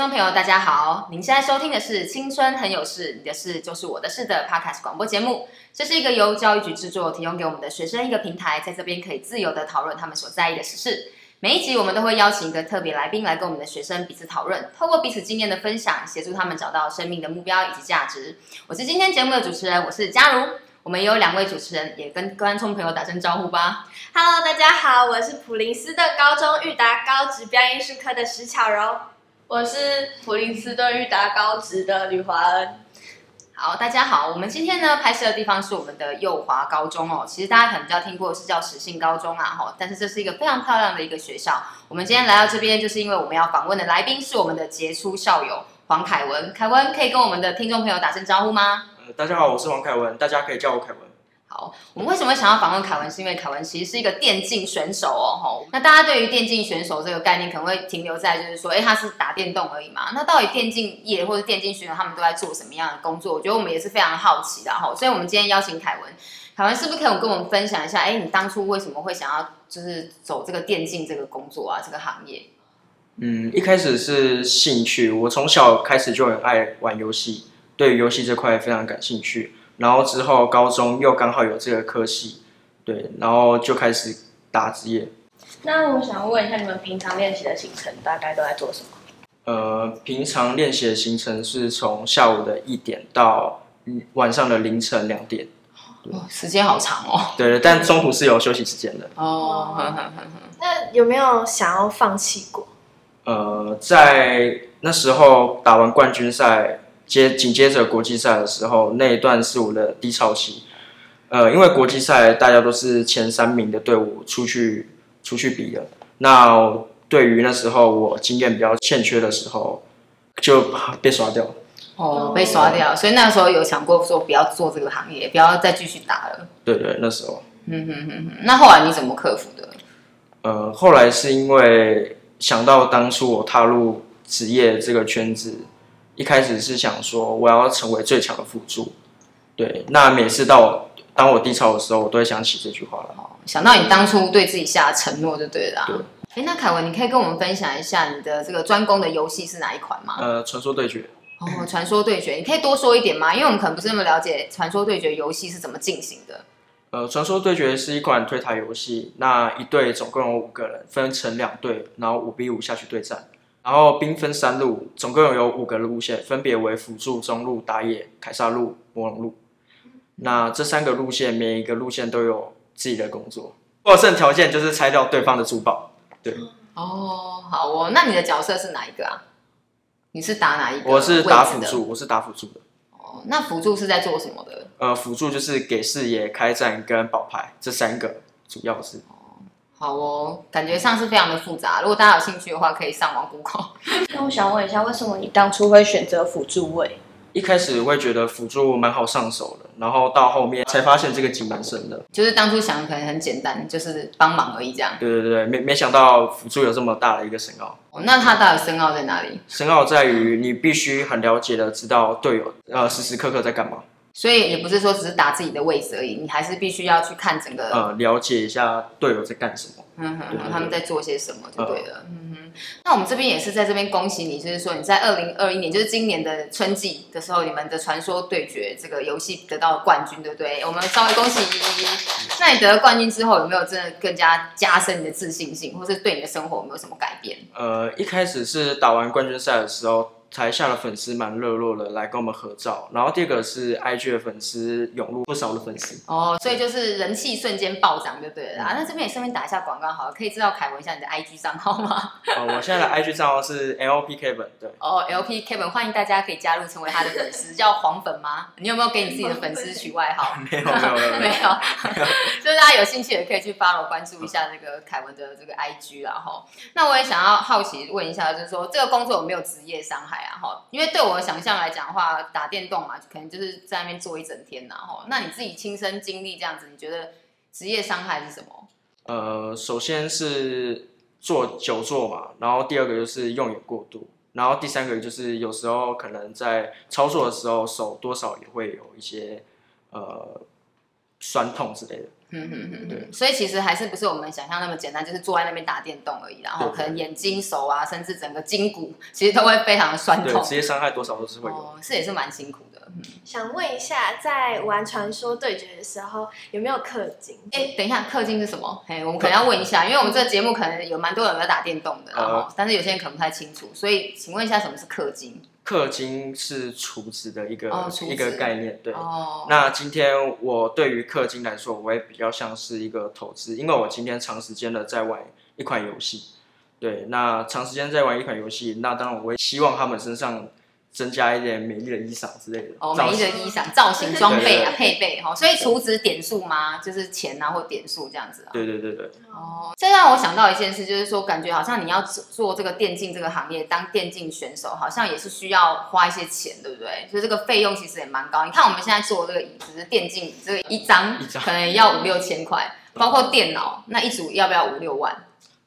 听众朋友，大家好！您现在收听的是《青春很有事》，你的事就是我的事的 Podcast 广播节目。这是一个由教育局制作，提供给我们的学生一个平台，在这边可以自由的讨论他们所在意的时事。每一集我们都会邀请一个特别来宾来跟我们的学生彼此讨论，透过彼此经验的分享，协助他们找到生命的目标以及价值。我是今天节目的主持人，我是佳如。我们有两位主持人，也跟观众朋友打声招呼吧。Hello，大家好，我是普林斯顿高中育达高职表演艺术科的石巧柔。我是普林斯顿育达高职的吕华恩。好，大家好，我们今天呢拍摄的地方是我们的幼华高中哦。其实大家可能比较听过的是叫实信高中啊，哈，但是这是一个非常漂亮的一个学校。我们今天来到这边，就是因为我们要访问的来宾是我们的杰出校友黄凯文。凯文可以跟我们的听众朋友打声招呼吗？呃，大家好，我是黄凯文，大家可以叫我凯文。好，我们为什么想要访问凯文？是因为凯文其实是一个电竞选手哦，吼。那大家对于电竞选手这个概念，可能会停留在就是说，哎，他是打电动而已嘛。那到底电竞业或者电竞选手他们都在做什么样的工作？我觉得我们也是非常好奇的哈。所以，我们今天邀请凯文，凯文是不是可以跟我们分享一下？哎，你当初为什么会想要就是走这个电竞这个工作啊？这个行业？嗯，一开始是兴趣，我从小开始就很爱玩游戏，对于游戏这块非常感兴趣。然后之后高中又刚好有这个科系，对，然后就开始打职业。那我想问一下，你们平常练习的行程大概都在做什么？呃，平常练习的行程是从下午的一点到晚上的凌晨两点。哦，时间好长哦。对，但中途是有休息时间的。哦，那有没有想要放弃过？呃，在那时候打完冠军赛。接紧接着国际赛的时候，那一段是我的低潮期。呃，因为国际赛大家都是前三名的队伍出去出去比的。那对于那时候我经验比较欠缺的时候，就被刷掉。哦，被刷掉。所以那时候有想过说不要做这个行业，不要再继续打了。对对，那时候。嗯哼哼哼。那后来你怎么克服的？呃，后来是因为想到当初我踏入职业这个圈子。一开始是想说我要成为最强的辅助，对。那每次到我当我低潮的时候，我都会想起这句话了。想到你当初对自己下的承诺就对了。对。哎，那凯文，你可以跟我们分享一下你的这个专攻的游戏是哪一款吗？呃，传说对决。哦，传说对决，你可以多说一点吗？因为我们可能不是那么了解传说对决游戏是怎么进行的。呃，传说对决是一款推塔游戏，那一队总共有五个人，分成两队，然后五比五下去对战。然后兵分三路，总共有五个路线，分别为辅助、中路、打野、凯撒路、魔龙路。那这三个路线，每一个路线都有自己的工作。获胜条件就是拆掉对方的珠宝。对。哦，好哦。那你的角色是哪一个啊？你是打哪一个？我是打辅助，我是打辅助的。哦，那辅助是在做什么的？呃，辅助就是给视野、开战跟保牌这三个，主要是。好哦，感觉上是非常的复杂。如果大家有兴趣的话，可以上网 Google。那我想问一下，为什么你当初会选择辅助位？一开始会觉得辅助蛮好上手的，然后到后面才发现这个井蛮深的。就是当初想可能很简单，就是帮忙而已这样。对对对，没没想到辅助有这么大的一个深奥。哦，那它到底深奥在哪里？深奥在于你必须很了解的知道队友呃时时刻刻在干嘛。所以也不是说只是打自己的位置而已，你还是必须要去看整个呃，了解一下队友在干什么，嗯哼，他们在做些什么就对了，呃、嗯哼。那我们这边也是在这边恭喜你，就是说你在二零二一年，就是今年的春季的时候，你们的传说对决这个游戏得到了冠军，对不对？我们稍微恭喜。那你得了冠军之后，有没有真的更加加深你的自信心，或是对你的生活有没有什么改变？呃，一开始是打完冠军赛的时候。台下的粉丝蛮热络的，来跟我们合照。然后第二个是 IG 的粉丝涌入不少的粉丝哦，所以就是人气瞬间暴涨，就对了啊。那这边也顺便打一下广告好了，可以知道凯文一下你的 IG 账号吗？哦，我现在的 IG 账号是 LP Kevin，对。哦，LP Kevin，欢迎大家可以加入成为他的粉丝，叫黄粉吗？你有没有给你自己的粉丝取外号？没有，没有，没有，没有。就是大家有兴趣也可以去 follow 关注一下这个凯文的这个 IG 啦哈。那我也想要好奇问一下，就是说这个工作有没有职业伤害啊？哈，因为对。我的想象来讲的话，打电动嘛，可能就是在那边坐一整天呐。吼，那你自己亲身经历这样子，你觉得职业伤害是什么？呃，首先是坐久坐嘛，然后第二个就是用眼过度，然后第三个就是有时候可能在操作的时候手多少也会有一些呃酸痛之类的。嗯嗯嗯，对，所以其实还是不是我们想象那么简单，就是坐在那边打电动而已，然后可能眼睛、手啊，甚至整个筋骨，其实都会非常的酸痛，职业伤害多少都是会有，哦，是也是蛮辛苦的。嗯、想问一下，在玩传说对决的时候，有没有氪金？哎，等一下，氪金是什么？哎，我们可能要问一下，因为我们这个节目可能有蛮多人在打电动的，然后、呃、但是有些人可能不太清楚，所以请问一下，什么是氪金？氪金是储值的一个、哦、一个概念，对。哦、那今天我对于氪金来说，我也比较像是一个投资，因为我今天长时间的在玩一款游戏，对。那长时间在玩一款游戏，那当然我会希望他们身上。增加一点美丽的衣裳之类的哦，美丽的衣裳、造型、装备啊、配备哈，所以储值点数吗？就是钱啊，或点数这样子啊？对对对对。哦，这让我想到一件事，就是说，感觉好像你要做这个电竞这个行业，当电竞选手，好像也是需要花一些钱，对不对？所以这个费用其实也蛮高。你看我们现在做这个椅子，是电竞这个一张 可能要五六千块，包括电脑那一组要不要五六万？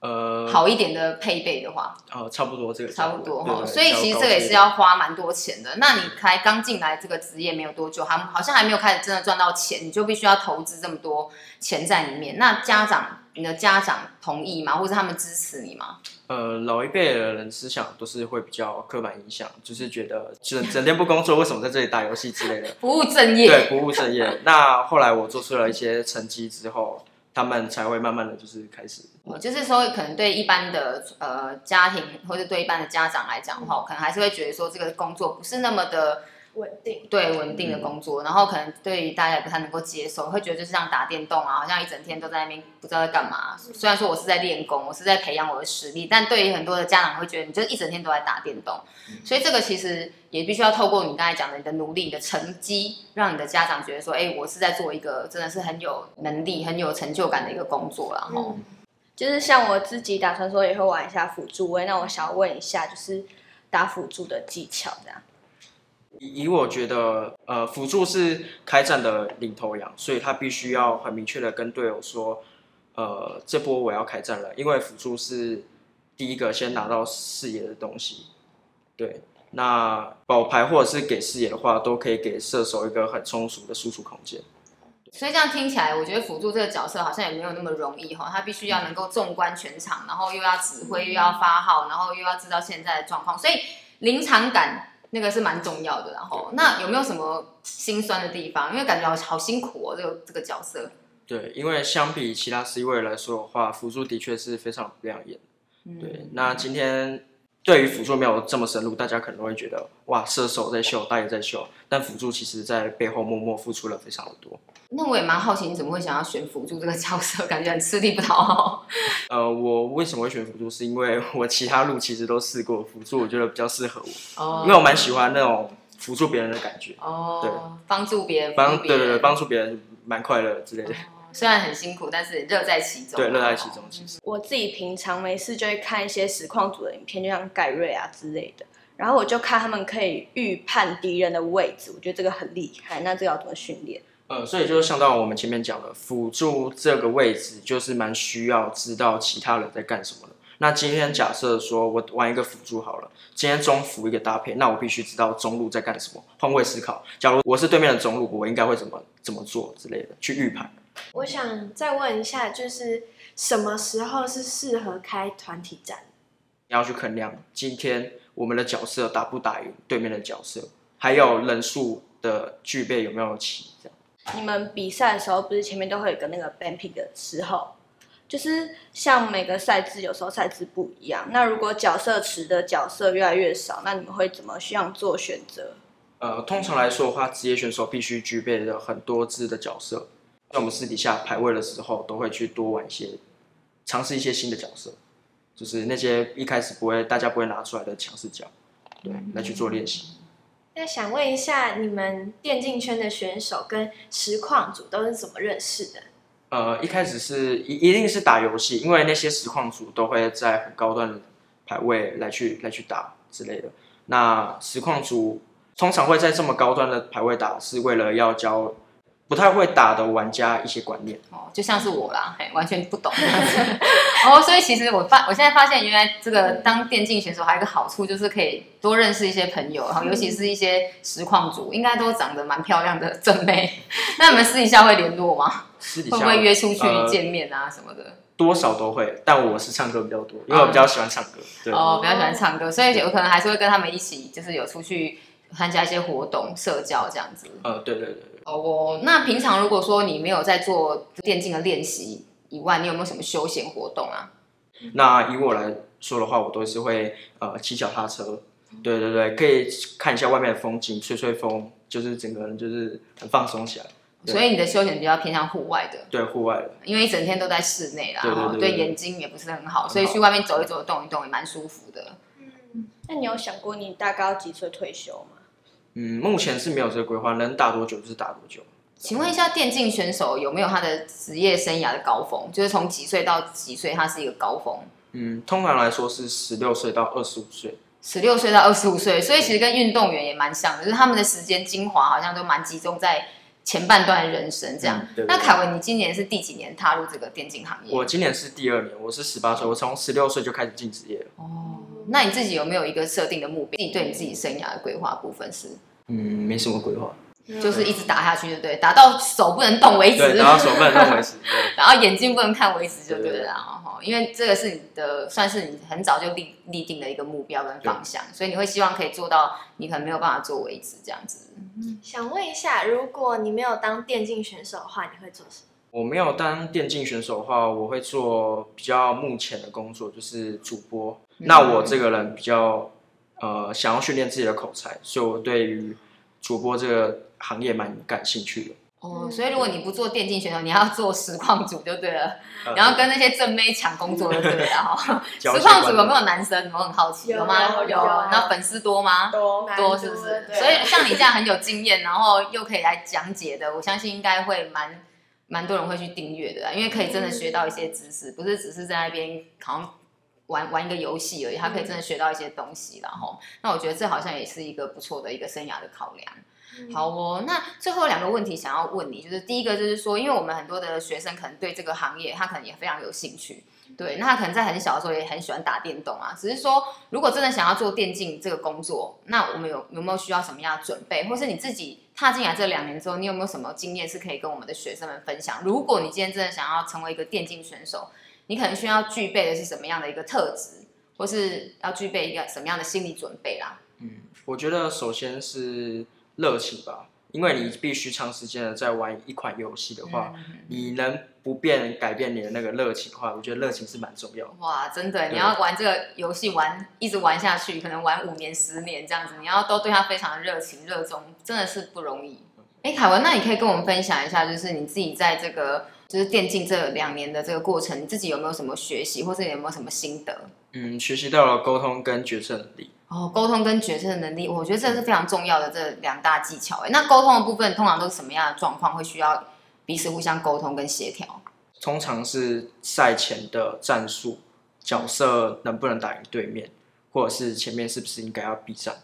呃，好一点的配备的话，呃，差不多这个差不多哈，所以其实这个也是要花蛮多钱的。那你开刚进来这个职业没有多久，还好像还没有开始真的赚到钱，你就必须要投资这么多钱在里面。那家长，你的家长同意吗？或者他们支持你吗？呃，老一辈的人思想都是会比较刻板印象，就是觉得整整天不工作，为什么在这里打游戏之类的，不务正业。对，不务正业。那后来我做出了一些成绩之后。他们才会慢慢的就是开始，就是说，可能对一般的呃家庭或者对一般的家长来讲的话，可能还是会觉得说这个工作不是那么的。稳定，对稳定的工作，嗯、然后可能对于大家也不太能够接受，会觉得就是像打电动啊，好像一整天都在那边不知道在干嘛。虽然说我是在练功，我是在培养我的实力，但对于很多的家长会觉得你就一整天都在打电动，嗯、所以这个其实也必须要透过你刚才讲的你的努力、你的成绩，让你的家长觉得说，哎，我是在做一个真的是很有能力、很有成就感的一个工作，然后、嗯、就是像我自己打算说也会玩一下辅助位，那我想要问一下，就是打辅助的技巧这样。以以我觉得，呃，辅助是开战的领头羊，所以他必须要很明确的跟队友说，呃，这波我要开战了，因为辅助是第一个先拿到视野的东西。对，那保牌或者是给视野的话，都可以给射手一个很充足的输出空间。所以这样听起来，我觉得辅助这个角色好像也没有那么容易哈，他必须要能够纵观全场，然后又要指挥，又要发号，然后又要知道现在的状况，所以临场感。那个是蛮重要的，然后那有没有什么心酸的地方？因为感觉好好辛苦哦，这个这个角色。对，因为相比其他 C 位来说的话，辅助的确是非常不亮眼。嗯、对，那今天。对于辅助没有这么深入，大家可能会觉得哇，射手在秀，大爷在秀，但辅助其实在背后默默付出了非常的多。那我也蛮好奇，你怎么会想要选辅助这个角色？感觉很吃力不讨好。呃，我为什么会选辅助？是因为 我其他路其实都试过，辅助我觉得比较适合我。哦。因为我蛮喜欢那种辅助别人的感觉。哦。对，帮助别人。帮对对对，帮助别人蛮快乐之类的。哦虽然很辛苦，但是乐在其中。对，乐在其中。其实我自己平常没事就会看一些实况组的影片，就像盖瑞啊之类的。然后我就看他们可以预判敌人的位置，我觉得这个很厉害。那这个要怎么训练？呃，所以就是像到我们前面讲的，辅助这个位置就是蛮需要知道其他人在干什么的。那今天假设说我玩一个辅助好了，今天中辅一个搭配，那我必须知道中路在干什么，换位思考。假如我是对面的中路，我应该会怎么怎么做之类的，去预判。我想再问一下，就是什么时候是适合开团体战？你要去衡量今天我们的角色打不打赢对面的角色，还有人数的具备有没有齐。这样，你们比赛的时候不是前面都会有个那个 ban pick 的时候，就是像每个赛制有时候赛制不一样。那如果角色池的角色越来越少，那你们会怎么需要做选择？呃，通常来说的话，职业选手必须具备的很多支的角色。在我们私底下排位的时候，都会去多玩一些，尝试一些新的角色，就是那些一开始不会大家不会拿出来的强势角，对，来去做练习。那想问一下，你们电竞圈的选手跟实况组都是怎么认识的？呃，一开始是一一定是打游戏，因为那些实况组都会在很高端的排位来去来去打之类的。那实况组通常会在这么高端的排位打，是为了要教。不太会打的玩家一些观念。哦，就像是我啦，嘿，完全不懂。哦，所以其实我发，我现在发现原来这个当电竞选手还有一个好处，就是可以多认识一些朋友，然后尤其是一些实况组，应该都长得蛮漂亮的正妹。那你们私底下会联络吗？私底下会不会约出去见面啊什么的？多少都会，但我是唱歌比较多，因为我比较喜欢唱歌。对哦，比较喜欢唱歌，所以有可能还是会跟他们一起，就是有出去参加一些活动、社交这样子。呃，对对对。哦，我那平常如果说你没有在做电竞的练习以外，你有没有什么休闲活动啊？那以我来说的话，我都是会呃骑脚踏车。对对对，可以看一下外面的风景，吹吹风，就是整个人就是很放松起来。所以你的休闲比较偏向户外的，对户外的，因为一整天都在室内啦，对，对，对，对，对眼睛也不是很好，所以去外面走一走、动一动也蛮舒服的。嗯，那你有想过你大概要几岁退休吗？嗯，目前是没有这个规划，能打多久就是打多久。请问一下，电竞选手有没有他的职业生涯的高峰？就是从几岁到几岁，他是一个高峰？嗯，通常来说是十六岁到二十五岁。十六岁到二十五岁，所以其实跟运动员也蛮像的，就是他们的时间精华好像都蛮集中在。前半段人生这样，嗯、对对对，那凯文，你今年是第几年踏入这个电竞行业？我今年是第二年，我是十八岁，我从十六岁就开始进职业了。哦，那你自己有没有一个设定的目标？你对你自己生涯的规划部分是？嗯，没什么规划。就是一直打下去，对不对？打到手不能动为止。对，打到手不能动为止。然后眼睛不能看为止，就对了。然后哈，因为这个是你的，算是你很早就立立定的一个目标跟方向，所以你会希望可以做到你可能没有办法做为止这样子。想问一下，如果你没有当电竞选手的话，你会做什么？我没有当电竞选手的话，我会做比较目前的工作，就是主播。嗯、那我这个人比较呃，想要训练自己的口才，所以我对于主播这个。行业蛮感兴趣的哦，所以如果你不做电竞选手，你要做实况主就对了，嗯、然后跟那些正妹抢工作就对了哈。实况主有没有男生？我很好奇，有吗？有。那粉丝多吗？多多是不是？所以像你这样很有经验，然后又可以来讲解的，我相信应该会蛮蛮多人会去订阅的，因为可以真的学到一些知识，不是只是在那边好像玩玩一个游戏而已，他可以真的学到一些东西，然后那我觉得这好像也是一个不错的一个生涯的考量。好哦，那最后两个问题想要问你，就是第一个就是说，因为我们很多的学生可能对这个行业他可能也非常有兴趣，对，那他可能在很小的时候也很喜欢打电动啊，只是说如果真的想要做电竞这个工作，那我们有有没有需要什么样的准备，或是你自己踏进来这两年之后，你有没有什么经验是可以跟我们的学生们分享？如果你今天真的想要成为一个电竞选手，你可能需要具备的是什么样的一个特质，或是要具备一个什么样的心理准备啦？嗯，我觉得首先是。热情吧，因为你必须长时间的在玩一款游戏的话，嗯、你能不变改变你的那个热情的话，我觉得热情是蛮重要的。哇，真的，你要玩这个游戏玩一直玩下去，可能玩五年、十年这样子，你要都对它非常的热情、热衷，真的是不容易。哎，凯文，那你可以跟我们分享一下，就是你自己在这个就是电竞这两年的这个过程，你自己有没有什么学习，或者有没有什么心得？嗯，学习到了沟通跟决策能力。哦，沟通跟决策的能力，我觉得这是非常重要的这两大技巧。哎，那沟通的部分通常都是什么样的状况会需要彼此互相沟通跟协调？通常是赛前的战术、角色能不能打赢对面，或者是前面是不是应该要避战？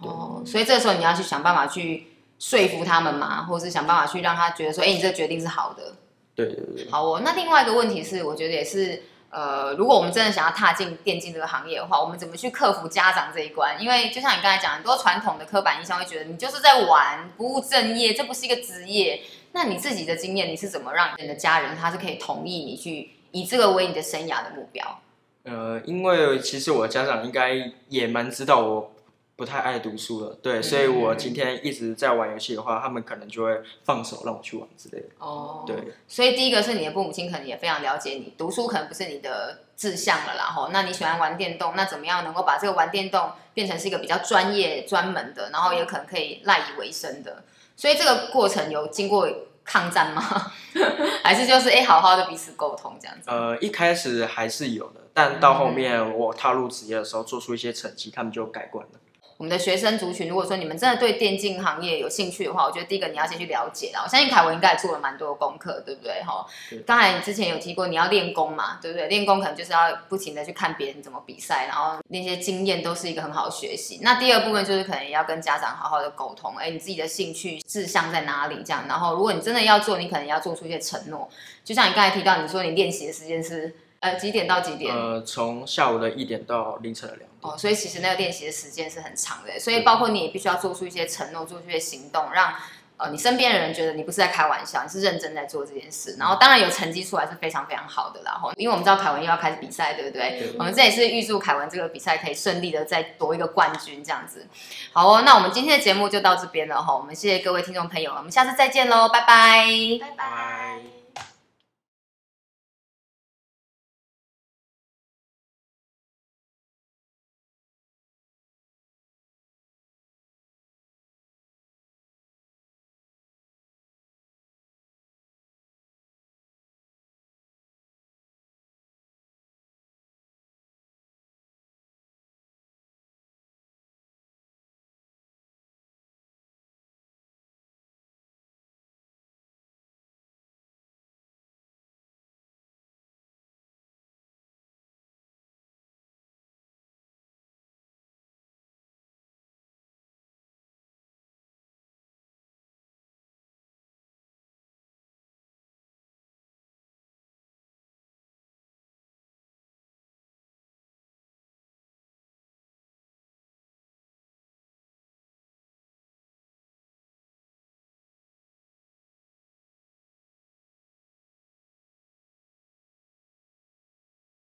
哦，所以这个时候你要去想办法去说服他们嘛，或者是想办法去让他觉得说，哎，你这个决定是好的。对对对。好哦，那另外一个问题是，我觉得也是。呃，如果我们真的想要踏进电竞这个行业的话，我们怎么去克服家长这一关？因为就像你刚才讲，很多传统的刻板印象会觉得你就是在玩，不务正业，这不是一个职业。那你自己的经验，你是怎么让你的家人他是可以同意你去以这个为你的生涯的目标？呃，因为其实我的家长应该也蛮知道我。不太爱读书了，对，所以我今天一直在玩游戏的话，他们可能就会放手让我去玩之类的。哦，对，所以第一个是你的父母亲可能也非常了解你，读书可能不是你的志向了啦，吼，那你喜欢玩电动，那怎么样能够把这个玩电动变成是一个比较专业、专门的，然后也可能可以赖以为生的？所以这个过程有经过抗战吗？还是就是哎，好好的彼此沟通这样子？呃，一开始还是有的，但到后面我踏入职业的时候，做出一些成绩，他们就改观了。我们的学生族群，如果说你们真的对电竞行业有兴趣的话，我觉得第一个你要先去了解啦。我相信凯文应该也做了蛮多的功课，对不对？哈，刚才你之前有提过你要练功嘛，对不对？练功可能就是要不停的去看别人怎么比赛，然后那些经验都是一个很好的学习。那第二部分就是可能也要跟家长好好的沟通，哎，你自己的兴趣志向在哪里？这样，然后如果你真的要做，你可能要做出一些承诺。就像你刚才提到，你说你练习的时间是。呃，几点到几点？呃，从下午的一点到凌晨的两点。哦，所以其实那个练习的时间是很长的，所以包括你也必须要做出一些承诺，做出一些行动，让呃你身边的人觉得你不是在开玩笑，你是认真在做这件事。然后当然有成绩出来是非常非常好的啦。然后因为我们知道凯文又要开始比赛，对不对？对对对，我们这也是预祝凯文这个比赛可以顺利的再夺一个冠军，这样子。好哦，那我们今天的节目就到这边了哈，我们谢谢各位听众朋友，我们下次再见喽，拜拜，拜拜。